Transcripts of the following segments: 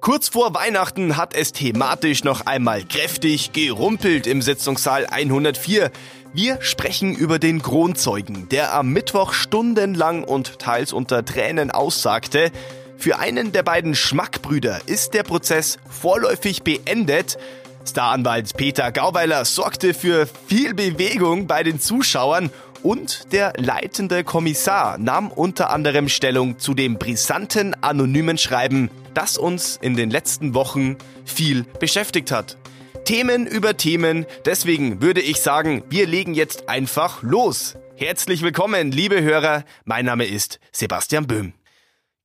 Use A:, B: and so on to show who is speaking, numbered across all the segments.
A: Kurz vor Weihnachten hat es thematisch noch einmal kräftig gerumpelt im Sitzungssaal 104. Wir sprechen über den Kronzeugen, der am Mittwoch stundenlang und teils unter Tränen aussagte, für einen der beiden Schmackbrüder ist der Prozess vorläufig beendet. Staranwalt Peter Gauweiler sorgte für viel Bewegung bei den Zuschauern und der leitende Kommissar nahm unter anderem Stellung zu dem brisanten anonymen Schreiben, das uns in den letzten Wochen viel beschäftigt hat. Themen über Themen, deswegen würde ich sagen, wir legen jetzt einfach los. Herzlich willkommen, liebe Hörer, mein Name ist Sebastian Böhm.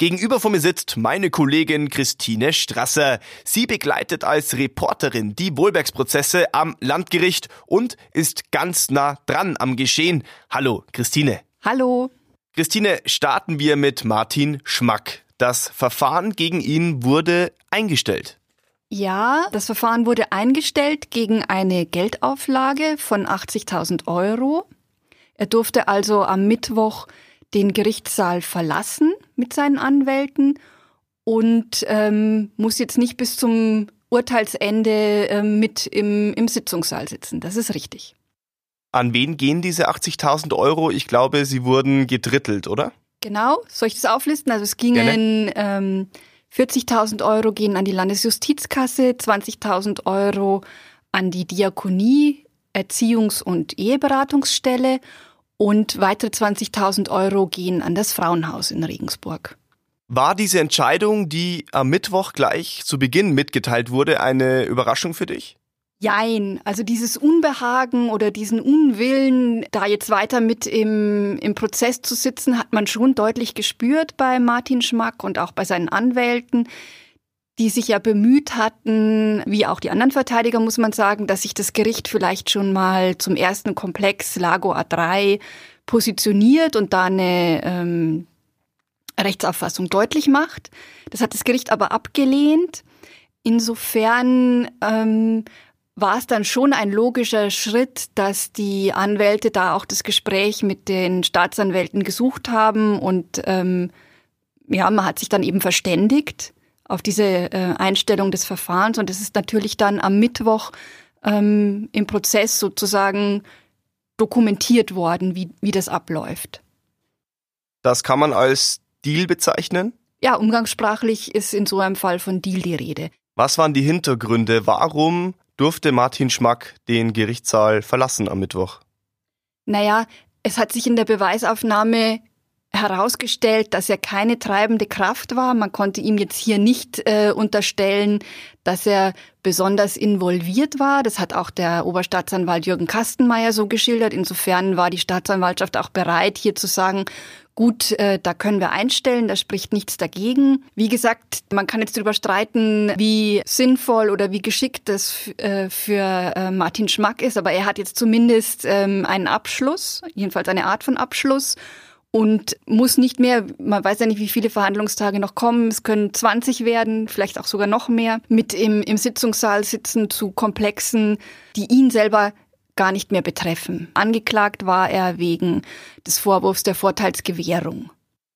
A: Gegenüber von mir sitzt meine Kollegin Christine Strasser. Sie begleitet als Reporterin die Wohlbergsprozesse am Landgericht und ist ganz nah dran am Geschehen. Hallo, Christine.
B: Hallo.
A: Christine, starten wir mit Martin Schmack. Das Verfahren gegen ihn wurde eingestellt.
B: Ja, das Verfahren wurde eingestellt gegen eine Geldauflage von 80.000 Euro. Er durfte also am Mittwoch den Gerichtssaal verlassen mit seinen Anwälten und ähm, muss jetzt nicht bis zum Urteilsende äh, mit im, im Sitzungssaal sitzen. Das ist richtig.
A: An wen gehen diese 80.000 Euro? Ich glaube, sie wurden gedrittelt, oder?
B: Genau, soll ich das auflisten? Also es gingen ähm, 40.000 Euro gehen an die Landesjustizkasse, 20.000 Euro an die Diakonie, Erziehungs- und Eheberatungsstelle und weitere 20.000 Euro gehen an das Frauenhaus in Regensburg.
A: War diese Entscheidung, die am Mittwoch gleich zu Beginn mitgeteilt wurde, eine Überraschung für dich?
B: Jein, also dieses Unbehagen oder diesen Unwillen, da jetzt weiter mit im, im Prozess zu sitzen, hat man schon deutlich gespürt bei Martin Schmack und auch bei seinen Anwälten die sich ja bemüht hatten, wie auch die anderen Verteidiger, muss man sagen, dass sich das Gericht vielleicht schon mal zum ersten Komplex Lago A3 positioniert und da eine ähm, Rechtsauffassung deutlich macht. Das hat das Gericht aber abgelehnt. Insofern ähm, war es dann schon ein logischer Schritt, dass die Anwälte da auch das Gespräch mit den Staatsanwälten gesucht haben und ähm, ja, man hat sich dann eben verständigt auf diese äh, Einstellung des Verfahrens. Und es ist natürlich dann am Mittwoch ähm, im Prozess sozusagen dokumentiert worden, wie, wie das abläuft.
A: Das kann man als Deal bezeichnen?
B: Ja, umgangssprachlich ist in so einem Fall von Deal die Rede.
A: Was waren die Hintergründe? Warum durfte Martin Schmack den Gerichtssaal verlassen am Mittwoch?
B: Naja, es hat sich in der Beweisaufnahme herausgestellt, dass er keine treibende Kraft war. Man konnte ihm jetzt hier nicht äh, unterstellen, dass er besonders involviert war. Das hat auch der Oberstaatsanwalt Jürgen Kastenmeier so geschildert. Insofern war die Staatsanwaltschaft auch bereit, hier zu sagen, gut, äh, da können wir einstellen, da spricht nichts dagegen. Wie gesagt, man kann jetzt darüber streiten, wie sinnvoll oder wie geschickt das äh, für äh, Martin Schmack ist, aber er hat jetzt zumindest ähm, einen Abschluss, jedenfalls eine Art von Abschluss und muss nicht mehr, man weiß ja nicht, wie viele Verhandlungstage noch kommen, es können 20 werden, vielleicht auch sogar noch mehr, mit im, im Sitzungssaal sitzen zu Komplexen, die ihn selber gar nicht mehr betreffen. Angeklagt war er wegen des Vorwurfs der Vorteilsgewährung.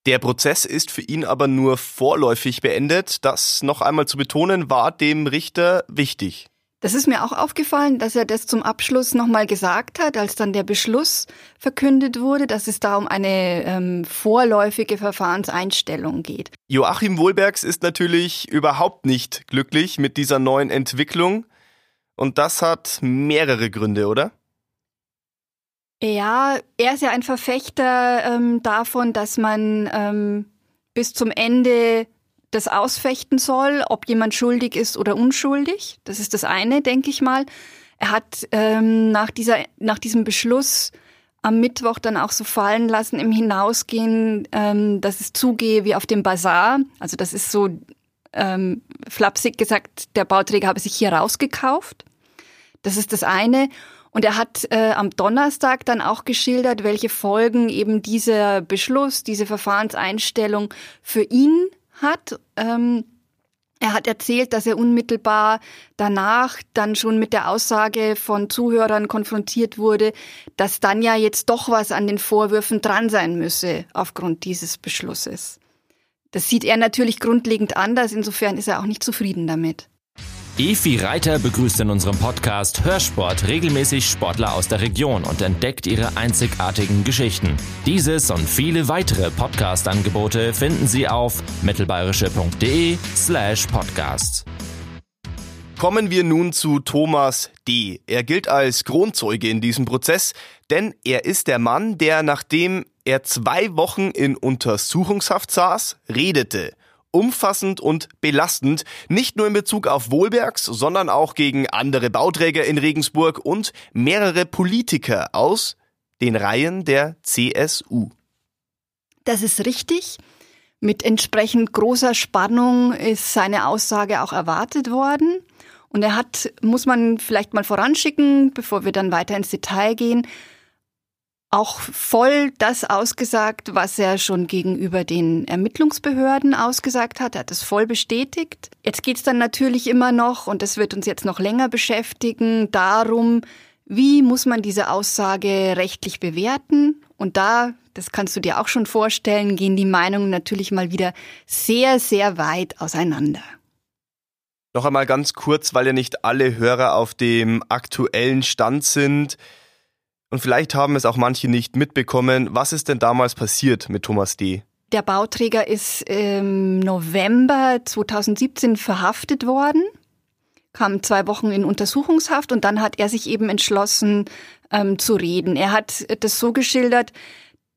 A: Der Prozess ist für ihn aber nur vorläufig beendet. Das noch einmal zu betonen, war dem Richter wichtig.
B: Das ist mir auch aufgefallen, dass er das zum Abschluss nochmal gesagt hat, als dann der Beschluss verkündet wurde, dass es da um eine ähm, vorläufige Verfahrenseinstellung geht.
A: Joachim Wohlbergs ist natürlich überhaupt nicht glücklich mit dieser neuen Entwicklung. Und das hat mehrere Gründe, oder?
B: Ja, er ist ja ein Verfechter ähm, davon, dass man ähm, bis zum Ende das ausfechten soll, ob jemand schuldig ist oder unschuldig. Das ist das eine, denke ich mal. Er hat ähm, nach, dieser, nach diesem Beschluss am Mittwoch dann auch so fallen lassen im Hinausgehen, ähm, dass es zugehe wie auf dem Bazar. Also das ist so ähm, flapsig gesagt, der Bauträger habe sich hier rausgekauft. Das ist das eine. Und er hat äh, am Donnerstag dann auch geschildert, welche Folgen eben dieser Beschluss, diese Verfahrenseinstellung für ihn hat. Ähm, er hat erzählt, dass er unmittelbar danach dann schon mit der Aussage von Zuhörern konfrontiert wurde, dass dann ja jetzt doch was an den Vorwürfen dran sein müsse aufgrund dieses Beschlusses. Das sieht er natürlich grundlegend anders, insofern ist er auch nicht zufrieden damit.
C: Efi Reiter begrüßt in unserem Podcast Hörsport regelmäßig Sportler aus der Region und entdeckt ihre einzigartigen Geschichten. Dieses und viele weitere Podcast-Angebote finden Sie auf mittelbayerische.de slash podcasts.
A: Kommen wir nun zu Thomas D. Er gilt als Kronzeuge in diesem Prozess, denn er ist der Mann, der nachdem er zwei Wochen in Untersuchungshaft saß, redete – umfassend und belastend, nicht nur in Bezug auf Wohlbergs, sondern auch gegen andere Bauträger in Regensburg und mehrere Politiker aus den Reihen der CSU.
B: Das ist richtig. Mit entsprechend großer Spannung ist seine Aussage auch erwartet worden. Und er hat, muss man vielleicht mal voranschicken, bevor wir dann weiter ins Detail gehen, auch voll das ausgesagt, was er schon gegenüber den Ermittlungsbehörden ausgesagt hat. Er hat es voll bestätigt. Jetzt geht es dann natürlich immer noch, und das wird uns jetzt noch länger beschäftigen, darum, wie muss man diese Aussage rechtlich bewerten? Und da, das kannst du dir auch schon vorstellen, gehen die Meinungen natürlich mal wieder sehr, sehr weit auseinander.
A: Noch einmal ganz kurz, weil ja nicht alle Hörer auf dem aktuellen Stand sind. Und vielleicht haben es auch manche nicht mitbekommen. Was ist denn damals passiert mit Thomas D.?
B: Der Bauträger ist im November 2017 verhaftet worden, kam zwei Wochen in Untersuchungshaft und dann hat er sich eben entschlossen ähm, zu reden. Er hat das so geschildert,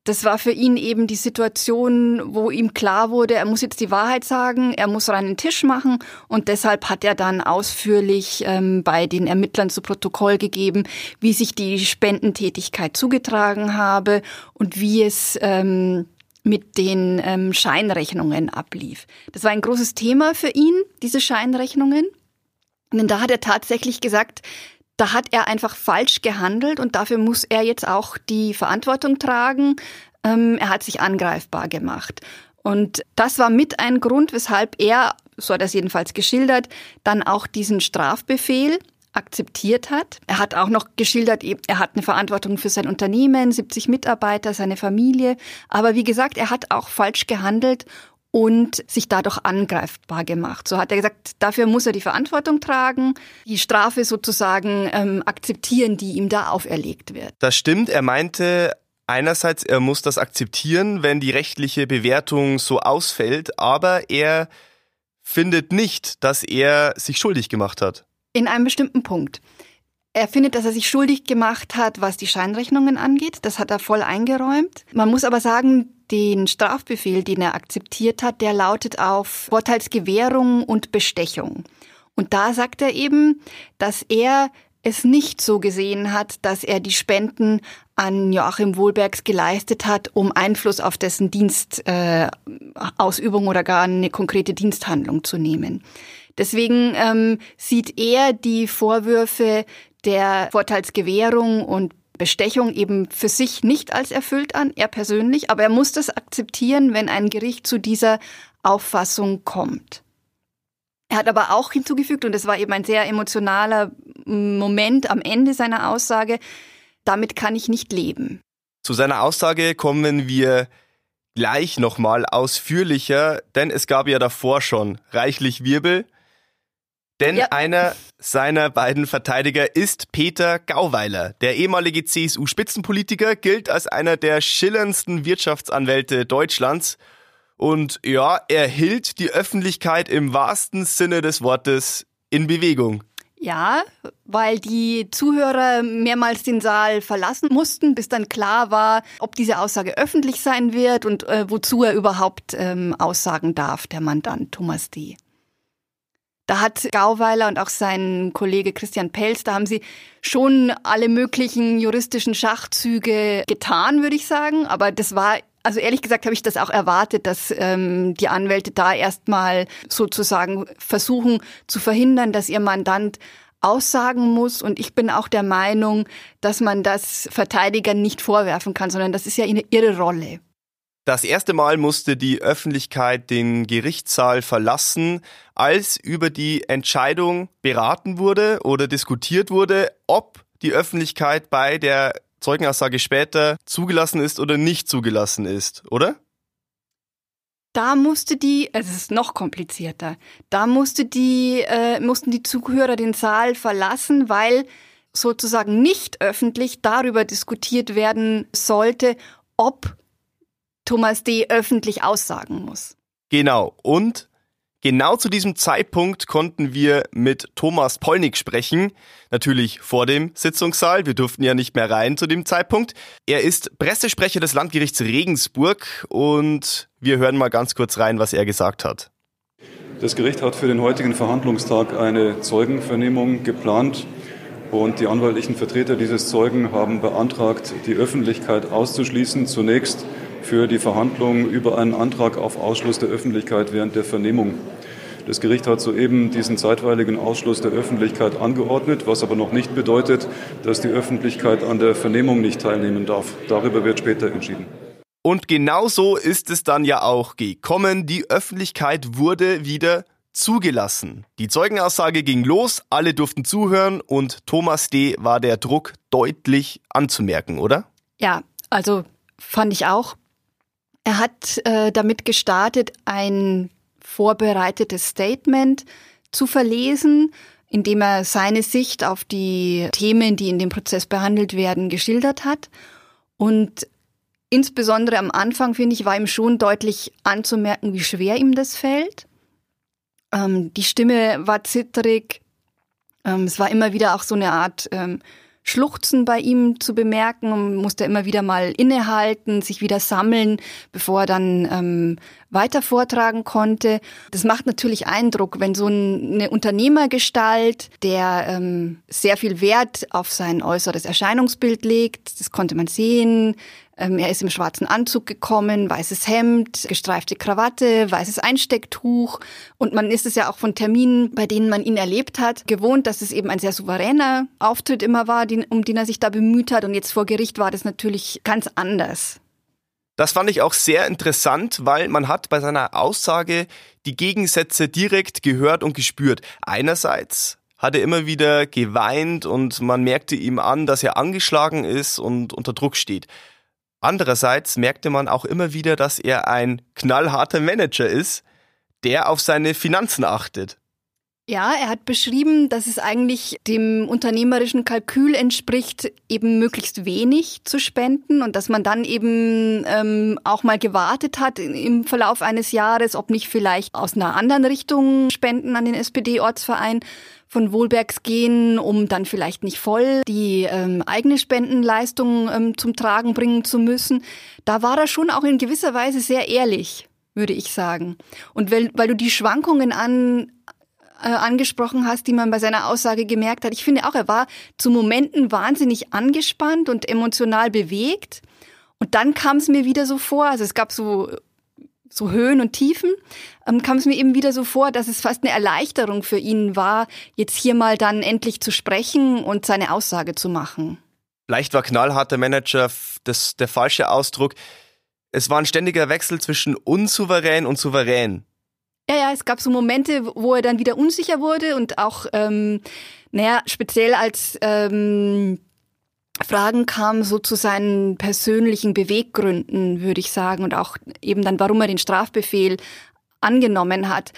B: das war für ihn eben die Situation, wo ihm klar wurde, er muss jetzt die Wahrheit sagen, er muss reinen Tisch machen und deshalb hat er dann ausführlich ähm, bei den Ermittlern zu Protokoll gegeben, wie sich die Spendentätigkeit zugetragen habe und wie es ähm, mit den ähm, Scheinrechnungen ablief. Das war ein großes Thema für ihn, diese Scheinrechnungen. Denn da hat er tatsächlich gesagt, da hat er einfach falsch gehandelt und dafür muss er jetzt auch die Verantwortung tragen. Ähm, er hat sich angreifbar gemacht. Und das war mit ein Grund, weshalb er, so hat er es jedenfalls geschildert, dann auch diesen Strafbefehl akzeptiert hat. Er hat auch noch geschildert, er hat eine Verantwortung für sein Unternehmen, 70 Mitarbeiter, seine Familie. Aber wie gesagt, er hat auch falsch gehandelt und sich dadurch angreifbar gemacht. So hat er gesagt, dafür muss er die Verantwortung tragen, die Strafe sozusagen ähm, akzeptieren, die ihm da auferlegt wird.
A: Das stimmt. Er meinte einerseits, er muss das akzeptieren, wenn die rechtliche Bewertung so ausfällt, aber er findet nicht, dass er sich schuldig gemacht hat.
B: In einem bestimmten Punkt. Er findet, dass er sich schuldig gemacht hat, was die Scheinrechnungen angeht. Das hat er voll eingeräumt. Man muss aber sagen, den Strafbefehl, den er akzeptiert hat, der lautet auf Vorteilsgewährung und Bestechung. Und da sagt er eben, dass er es nicht so gesehen hat, dass er die Spenden an Joachim Wohlbergs geleistet hat, um Einfluss auf dessen Dienstausübung äh, oder gar eine konkrete Diensthandlung zu nehmen. Deswegen ähm, sieht er die Vorwürfe der Vorteilsgewährung und Bestechung eben für sich nicht als erfüllt an, er persönlich, aber er muss das akzeptieren, wenn ein Gericht zu dieser Auffassung kommt. Er hat aber auch hinzugefügt, und es war eben ein sehr emotionaler Moment am Ende seiner Aussage, damit kann ich nicht leben.
A: Zu seiner Aussage kommen wir gleich nochmal ausführlicher, denn es gab ja davor schon reichlich Wirbel. Denn ja. einer seiner beiden Verteidiger ist Peter Gauweiler. Der ehemalige CSU-Spitzenpolitiker gilt als einer der schillerndsten Wirtschaftsanwälte Deutschlands. Und ja, er hielt die Öffentlichkeit im wahrsten Sinne des Wortes in Bewegung.
B: Ja, weil die Zuhörer mehrmals den Saal verlassen mussten, bis dann klar war, ob diese Aussage öffentlich sein wird und äh, wozu er überhaupt ähm, aussagen darf, der Mandant Thomas D. Da hat Gauweiler und auch sein Kollege Christian Pelz, da haben sie schon alle möglichen juristischen Schachzüge getan, würde ich sagen. Aber das war also ehrlich gesagt habe ich das auch erwartet, dass ähm, die Anwälte da erstmal sozusagen versuchen zu verhindern, dass ihr Mandant aussagen muss. Und ich bin auch der Meinung, dass man das Verteidigern nicht vorwerfen kann, sondern das ist ja ihre Rolle.
A: Das erste Mal musste die Öffentlichkeit den Gerichtssaal verlassen, als über die Entscheidung beraten wurde oder diskutiert wurde, ob die Öffentlichkeit bei der Zeugenaussage später zugelassen ist oder nicht zugelassen ist, oder?
B: Da musste die, es ist noch komplizierter, da musste die, äh, mussten die Zuhörer den Saal verlassen, weil sozusagen nicht öffentlich darüber diskutiert werden sollte, ob Thomas D. öffentlich aussagen muss.
A: Genau. Und Genau zu diesem Zeitpunkt konnten wir mit Thomas Polnick sprechen. Natürlich vor dem Sitzungssaal. Wir durften ja nicht mehr rein zu dem Zeitpunkt. Er ist Pressesprecher des Landgerichts Regensburg und wir hören mal ganz kurz rein, was er gesagt hat.
D: Das Gericht hat für den heutigen Verhandlungstag eine Zeugenvernehmung geplant und die anwaltlichen Vertreter dieses Zeugen haben beantragt, die Öffentlichkeit auszuschließen. Zunächst für die Verhandlungen über einen Antrag auf Ausschluss der Öffentlichkeit während der Vernehmung. Das Gericht hat soeben diesen zeitweiligen Ausschluss der Öffentlichkeit angeordnet, was aber noch nicht bedeutet, dass die Öffentlichkeit an der Vernehmung nicht teilnehmen darf. Darüber wird später entschieden.
A: Und genau so ist es dann ja auch gekommen. Die Öffentlichkeit wurde wieder zugelassen. Die Zeugenaussage ging los, alle durften zuhören und Thomas D. war der Druck deutlich anzumerken, oder?
B: Ja, also fand ich auch. Er hat äh, damit gestartet, ein vorbereitetes Statement zu verlesen, in dem er seine Sicht auf die Themen, die in dem Prozess behandelt werden, geschildert hat. Und insbesondere am Anfang, finde ich, war ihm schon deutlich anzumerken, wie schwer ihm das fällt. Ähm, die Stimme war zittrig. Ähm, es war immer wieder auch so eine Art ähm, Schluchzen bei ihm zu bemerken musste immer wieder mal innehalten, sich wieder sammeln, bevor er dann ähm, weiter vortragen konnte. Das macht natürlich Eindruck, wenn so eine Unternehmergestalt, der ähm, sehr viel Wert auf sein äußeres Erscheinungsbild legt, das konnte man sehen, er ist im schwarzen Anzug gekommen, weißes Hemd, gestreifte Krawatte, weißes Einstecktuch. Und man ist es ja auch von Terminen, bei denen man ihn erlebt hat, gewohnt, dass es eben ein sehr souveräner Auftritt immer war, um den er sich da bemüht hat. Und jetzt vor Gericht war das natürlich ganz anders.
A: Das fand ich auch sehr interessant, weil man hat bei seiner Aussage die Gegensätze direkt gehört und gespürt. Einerseits hat er immer wieder geweint und man merkte ihm an, dass er angeschlagen ist und unter Druck steht. Andererseits merkte man auch immer wieder, dass er ein knallharter Manager ist, der auf seine Finanzen achtet.
B: Ja, er hat beschrieben, dass es eigentlich dem unternehmerischen Kalkül entspricht, eben möglichst wenig zu spenden und dass man dann eben ähm, auch mal gewartet hat im Verlauf eines Jahres, ob nicht vielleicht aus einer anderen Richtung Spenden an den SPD-Ortsverein von Wohlbergs gehen, um dann vielleicht nicht voll die ähm, eigene Spendenleistung ähm, zum Tragen bringen zu müssen. Da war er schon auch in gewisser Weise sehr ehrlich, würde ich sagen. Und weil, weil du die Schwankungen an äh, angesprochen hast, die man bei seiner Aussage gemerkt hat. Ich finde auch, er war zu Momenten wahnsinnig angespannt und emotional bewegt. Und dann kam es mir wieder so vor, also es gab so so Höhen und Tiefen, ähm, kam es mir eben wieder so vor, dass es fast eine Erleichterung für ihn war, jetzt hier mal dann endlich zu sprechen und seine Aussage zu machen.
A: Vielleicht war knallharter Manager das, der falsche Ausdruck. Es war ein ständiger Wechsel zwischen unsouverän und souverän.
B: Ja, ja, es gab so Momente, wo er dann wieder unsicher wurde und auch, ähm, naja, speziell als ähm, Fragen kamen so zu seinen persönlichen Beweggründen, würde ich sagen, und auch eben dann, warum er den Strafbefehl angenommen hat.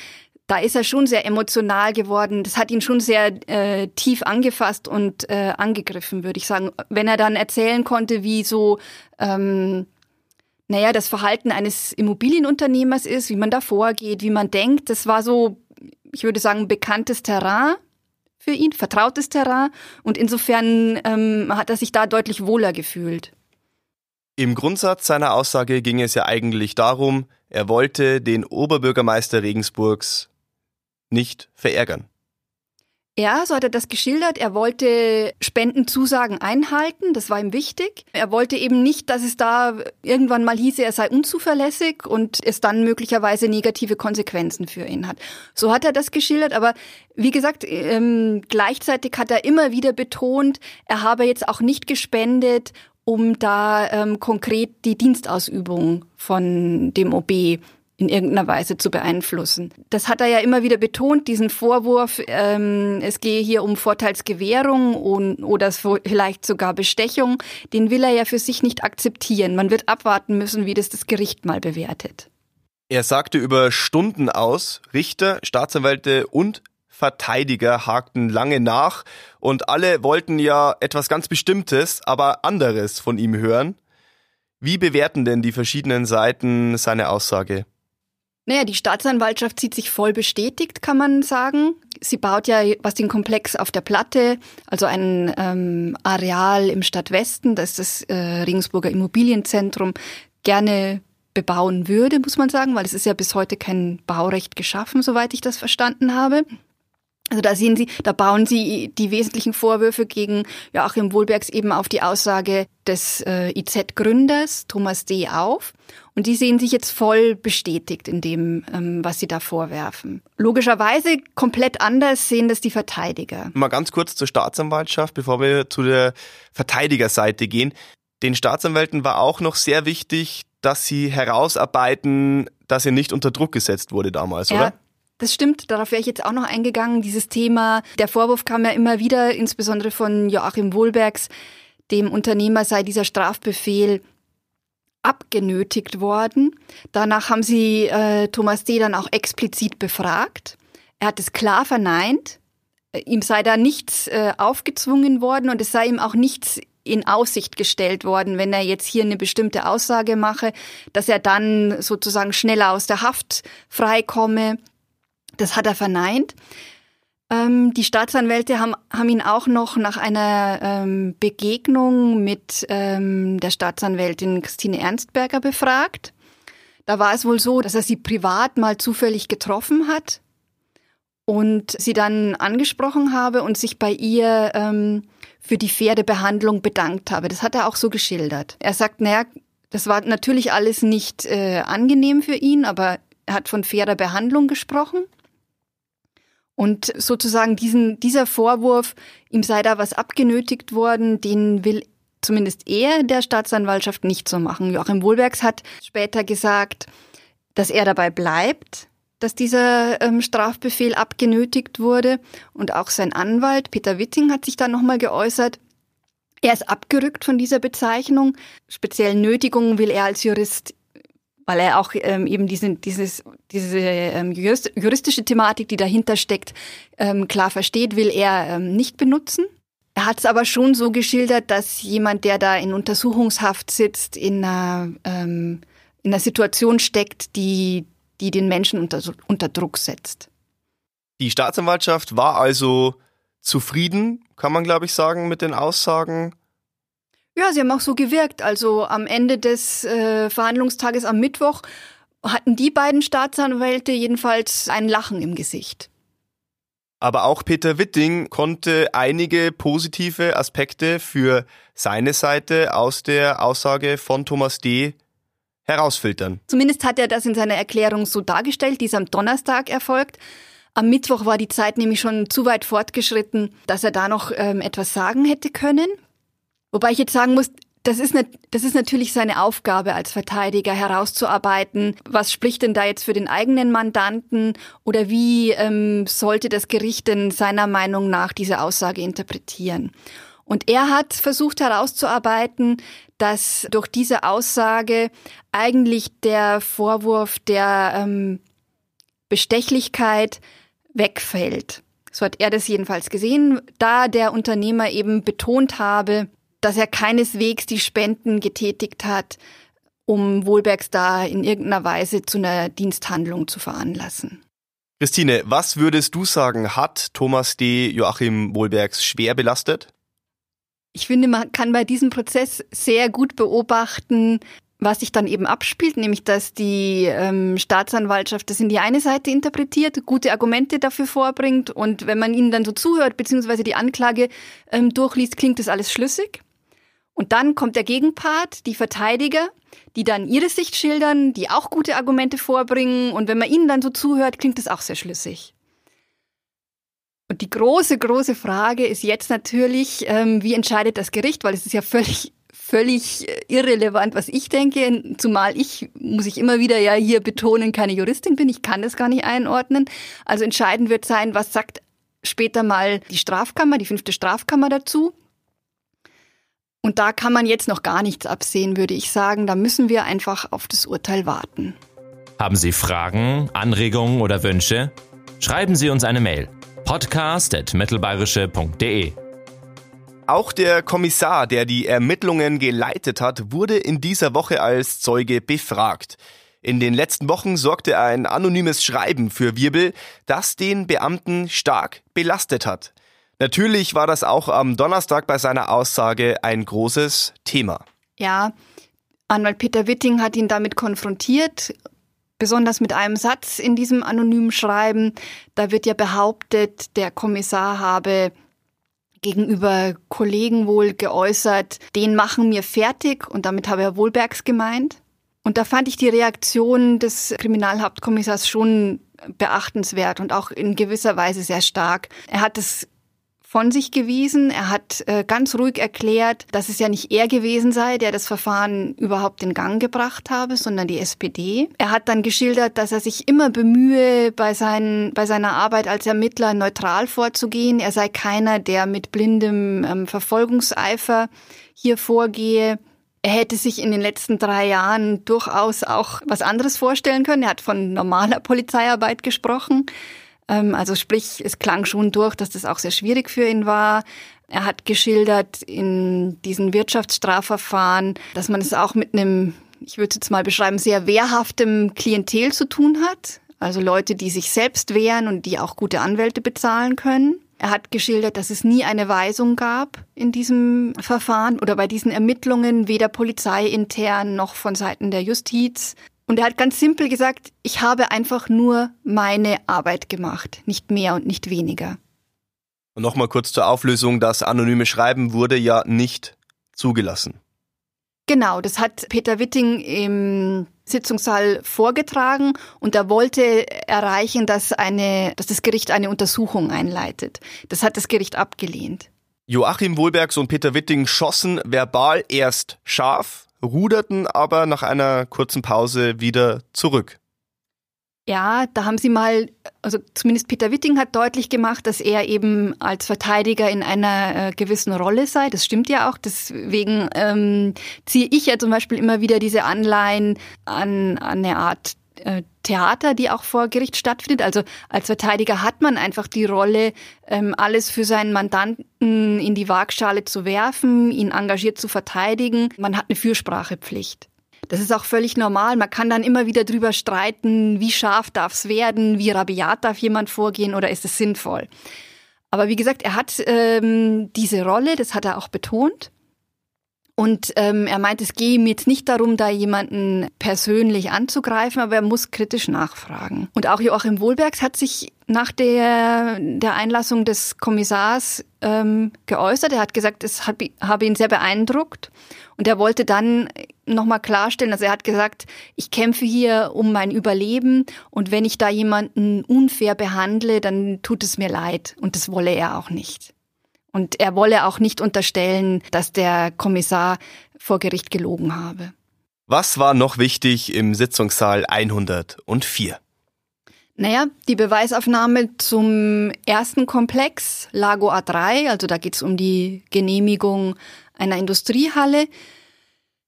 B: Da ist er schon sehr emotional geworden. Das hat ihn schon sehr äh, tief angefasst und äh, angegriffen, würde ich sagen. Wenn er dann erzählen konnte, wie so, ähm, naja, das Verhalten eines Immobilienunternehmers ist, wie man da vorgeht, wie man denkt, das war so, ich würde sagen, bekanntes Terrain für ihn, vertrautes Terrain und insofern ähm, hat er sich da deutlich wohler gefühlt.
A: Im Grundsatz seiner Aussage ging es ja eigentlich darum, er wollte den Oberbürgermeister Regensburgs nicht verärgern.
B: Ja, so hat er das geschildert. Er wollte Spendenzusagen einhalten, das war ihm wichtig. Er wollte eben nicht, dass es da irgendwann mal hieße, er sei unzuverlässig und es dann möglicherweise negative Konsequenzen für ihn hat. So hat er das geschildert, aber wie gesagt, ähm, gleichzeitig hat er immer wieder betont, er habe jetzt auch nicht gespendet, um da ähm, konkret die Dienstausübung von dem OB in irgendeiner Weise zu beeinflussen. Das hat er ja immer wieder betont, diesen Vorwurf, ähm, es gehe hier um Vorteilsgewährung und, oder vielleicht sogar Bestechung, den will er ja für sich nicht akzeptieren. Man wird abwarten müssen, wie das das Gericht mal bewertet.
A: Er sagte über Stunden aus, Richter, Staatsanwälte und Verteidiger hakten lange nach und alle wollten ja etwas ganz Bestimmtes, aber anderes von ihm hören. Wie bewerten denn die verschiedenen Seiten seine Aussage?
B: Naja, die Staatsanwaltschaft sieht sich voll bestätigt, kann man sagen. Sie baut ja was den Komplex auf der Platte, also ein ähm, Areal im Stadtwesten, das das äh, Regensburger Immobilienzentrum gerne bebauen würde, muss man sagen, weil es ist ja bis heute kein Baurecht geschaffen, soweit ich das verstanden habe. Also da sehen Sie, da bauen Sie die wesentlichen Vorwürfe gegen Joachim Wohlbergs eben auf die Aussage des äh, IZ-Gründers Thomas D. auf. Und die sehen sich jetzt voll bestätigt in dem, ähm, was sie da vorwerfen. Logischerweise komplett anders sehen das die Verteidiger.
A: Mal ganz kurz zur Staatsanwaltschaft, bevor wir zu der Verteidigerseite gehen. Den Staatsanwälten war auch noch sehr wichtig, dass sie herausarbeiten, dass er nicht unter Druck gesetzt wurde damals,
B: ja.
A: oder?
B: Das stimmt, darauf wäre ich jetzt auch noch eingegangen. Dieses Thema, der Vorwurf kam ja immer wieder, insbesondere von Joachim Wohlbergs, dem Unternehmer sei dieser Strafbefehl abgenötigt worden. Danach haben sie äh, Thomas D. dann auch explizit befragt. Er hat es klar verneint. Äh, ihm sei da nichts äh, aufgezwungen worden und es sei ihm auch nichts in Aussicht gestellt worden, wenn er jetzt hier eine bestimmte Aussage mache, dass er dann sozusagen schneller aus der Haft freikomme. Das hat er verneint. Ähm, die Staatsanwälte haben, haben ihn auch noch nach einer ähm, Begegnung mit ähm, der Staatsanwältin Christine Ernstberger befragt. Da war es wohl so, dass er sie privat mal zufällig getroffen hat und sie dann angesprochen habe und sich bei ihr ähm, für die faire Behandlung bedankt habe. Das hat er auch so geschildert. Er sagt, naja, das war natürlich alles nicht äh, angenehm für ihn, aber er hat von fairer Behandlung gesprochen. Und sozusagen diesen, dieser Vorwurf, ihm sei da was abgenötigt worden, den will zumindest er der Staatsanwaltschaft nicht so machen. Joachim Wohlbergs hat später gesagt, dass er dabei bleibt, dass dieser ähm, Strafbefehl abgenötigt wurde. Und auch sein Anwalt Peter Witting hat sich da nochmal geäußert. Er ist abgerückt von dieser Bezeichnung. Speziell Nötigungen will er als Jurist weil er auch ähm, eben diese, dieses, diese ähm, juristische Thematik, die dahinter steckt, ähm, klar versteht, will er ähm, nicht benutzen. Er hat es aber schon so geschildert, dass jemand, der da in Untersuchungshaft sitzt, in einer, ähm, in einer Situation steckt, die, die den Menschen unter, unter Druck setzt.
A: Die Staatsanwaltschaft war also zufrieden, kann man glaube ich sagen, mit den Aussagen
B: ja, sie haben auch so gewirkt. Also am Ende des äh, Verhandlungstages am Mittwoch hatten die beiden Staatsanwälte jedenfalls ein Lachen im Gesicht.
A: Aber auch Peter Witting konnte einige positive Aspekte für seine Seite aus der Aussage von Thomas D. herausfiltern.
B: Zumindest hat er das in seiner Erklärung so dargestellt, die ist am Donnerstag erfolgt. Am Mittwoch war die Zeit nämlich schon zu weit fortgeschritten, dass er da noch ähm, etwas sagen hätte können. Wobei ich jetzt sagen muss, das ist, ne, das ist natürlich seine Aufgabe als Verteidiger herauszuarbeiten, was spricht denn da jetzt für den eigenen Mandanten oder wie ähm, sollte das Gericht denn seiner Meinung nach diese Aussage interpretieren. Und er hat versucht herauszuarbeiten, dass durch diese Aussage eigentlich der Vorwurf der ähm, Bestechlichkeit wegfällt. So hat er das jedenfalls gesehen, da der Unternehmer eben betont habe, dass er keineswegs die Spenden getätigt hat, um Wohlbergs da in irgendeiner Weise zu einer Diensthandlung zu veranlassen.
A: Christine, was würdest du sagen, hat Thomas D. Joachim Wohlbergs schwer belastet?
B: Ich finde, man kann bei diesem Prozess sehr gut beobachten, was sich dann eben abspielt, nämlich dass die ähm, Staatsanwaltschaft das in die eine Seite interpretiert, gute Argumente dafür vorbringt und wenn man ihnen dann so zuhört, beziehungsweise die Anklage ähm, durchliest, klingt das alles schlüssig. Und dann kommt der Gegenpart, die Verteidiger, die dann ihre Sicht schildern, die auch gute Argumente vorbringen. Und wenn man ihnen dann so zuhört, klingt das auch sehr schlüssig. Und die große, große Frage ist jetzt natürlich, ähm, wie entscheidet das Gericht? Weil es ist ja völlig, völlig irrelevant, was ich denke. Zumal ich, muss ich immer wieder ja hier betonen, keine Juristin bin. Ich kann das gar nicht einordnen. Also entscheidend wird sein, was sagt später mal die Strafkammer, die fünfte Strafkammer dazu. Und da kann man jetzt noch gar nichts absehen, würde ich sagen. Da müssen wir einfach auf das Urteil warten.
C: Haben Sie Fragen, Anregungen oder Wünsche? Schreiben Sie uns eine Mail. podcast.mittelbayerische.de
A: Auch der Kommissar, der die Ermittlungen geleitet hat, wurde in dieser Woche als Zeuge befragt. In den letzten Wochen sorgte ein anonymes Schreiben für Wirbel, das den Beamten stark belastet hat. Natürlich war das auch am Donnerstag bei seiner Aussage ein großes Thema.
B: Ja, Anwalt Peter Witting hat ihn damit konfrontiert, besonders mit einem Satz in diesem anonymen Schreiben. Da wird ja behauptet, der Kommissar habe gegenüber Kollegen wohl geäußert, den machen mir fertig und damit habe er Wohlbergs gemeint. Und da fand ich die Reaktion des Kriminalhauptkommissars schon beachtenswert und auch in gewisser Weise sehr stark. Er hat es von sich gewiesen. Er hat äh, ganz ruhig erklärt, dass es ja nicht er gewesen sei, der das Verfahren überhaupt in Gang gebracht habe, sondern die SPD. Er hat dann geschildert, dass er sich immer bemühe, bei, seinen, bei seiner Arbeit als Ermittler neutral vorzugehen. Er sei keiner, der mit blindem ähm, Verfolgungseifer hier vorgehe. Er hätte sich in den letzten drei Jahren durchaus auch was anderes vorstellen können. Er hat von normaler Polizeiarbeit gesprochen. Ähm, also sprich, es klang schon durch, dass das auch sehr schwierig für ihn war. Er hat geschildert in diesen Wirtschaftsstrafverfahren, dass man es auch mit einem, ich würde es jetzt mal beschreiben, sehr wehrhaftem Klientel zu tun hat. Also Leute, die sich selbst wehren und die auch gute Anwälte bezahlen können. Er hat geschildert, dass es nie eine Weisung gab in diesem Verfahren oder bei diesen Ermittlungen, weder polizeiintern noch von Seiten der Justiz. Und er hat ganz simpel gesagt, ich habe einfach nur meine Arbeit gemacht, nicht mehr und nicht weniger.
A: Und nochmal kurz zur Auflösung, das anonyme Schreiben wurde ja nicht zugelassen.
B: Genau, das hat Peter Witting im Sitzungssaal vorgetragen und er wollte erreichen, dass, eine, dass das Gericht eine Untersuchung einleitet. Das hat das Gericht abgelehnt.
A: Joachim Wohlbergs und Peter Witting schossen verbal erst scharf, ruderten aber nach einer kurzen Pause wieder zurück.
B: Ja, da haben sie mal, also zumindest Peter Witting hat deutlich gemacht, dass er eben als Verteidiger in einer äh, gewissen Rolle sei. Das stimmt ja auch. Deswegen ähm, ziehe ich ja zum Beispiel immer wieder diese Anleihen an, an eine Art Theater, die auch vor Gericht stattfindet. Also als Verteidiger hat man einfach die Rolle, ähm, alles für seinen Mandanten in die Waagschale zu werfen, ihn engagiert zu verteidigen. Man hat eine Fürsprachepflicht. Das ist auch völlig normal. Man kann dann immer wieder drüber streiten, wie scharf darf es werden, wie rabiat darf jemand vorgehen oder ist es sinnvoll. Aber wie gesagt, er hat ähm, diese Rolle, das hat er auch betont. Und ähm, er meint, es gehe ihm jetzt nicht darum, da jemanden persönlich anzugreifen, aber er muss kritisch nachfragen. Und auch Joachim Wohlbergs hat sich nach der, der Einlassung des Kommissars ähm, geäußert. Er hat gesagt, es habe ihn sehr beeindruckt. Und er wollte dann nochmal klarstellen, also er hat gesagt, ich kämpfe hier um mein Überleben und wenn ich da jemanden unfair behandle, dann tut es mir leid. Und das wolle er auch nicht. Und er wolle auch nicht unterstellen, dass der Kommissar vor Gericht gelogen habe.
A: Was war noch wichtig im Sitzungssaal 104?
B: Naja, die Beweisaufnahme zum ersten Komplex, Lago A3, also da geht es um die Genehmigung einer Industriehalle.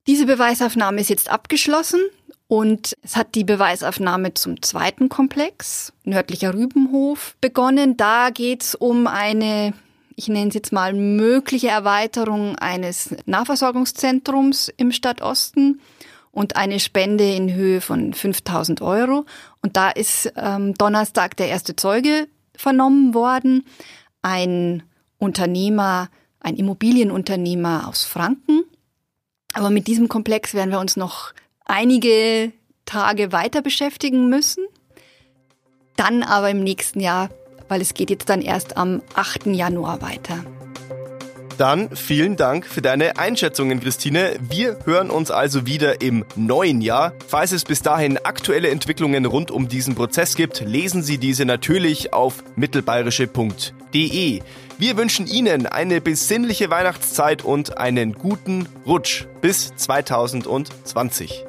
B: Diese Beweisaufnahme ist jetzt abgeschlossen und es hat die Beweisaufnahme zum zweiten Komplex, nördlicher Rübenhof, begonnen. Da geht es um eine ich nenne es jetzt mal mögliche Erweiterung eines Nahversorgungszentrums im Stadtosten und eine Spende in Höhe von 5000 Euro. Und da ist ähm, Donnerstag der erste Zeuge vernommen worden, ein Unternehmer, ein Immobilienunternehmer aus Franken. Aber mit diesem Komplex werden wir uns noch einige Tage weiter beschäftigen müssen. Dann aber im nächsten Jahr weil es geht jetzt dann erst am 8. Januar weiter.
A: Dann vielen Dank für deine Einschätzungen, Christine. Wir hören uns also wieder im neuen Jahr. Falls es bis dahin aktuelle Entwicklungen rund um diesen Prozess gibt, lesen Sie diese natürlich auf mittelbayerische.de. Wir wünschen Ihnen eine besinnliche Weihnachtszeit und einen guten Rutsch bis 2020.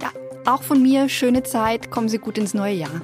B: Ja, auch von mir schöne Zeit. Kommen Sie gut ins neue Jahr.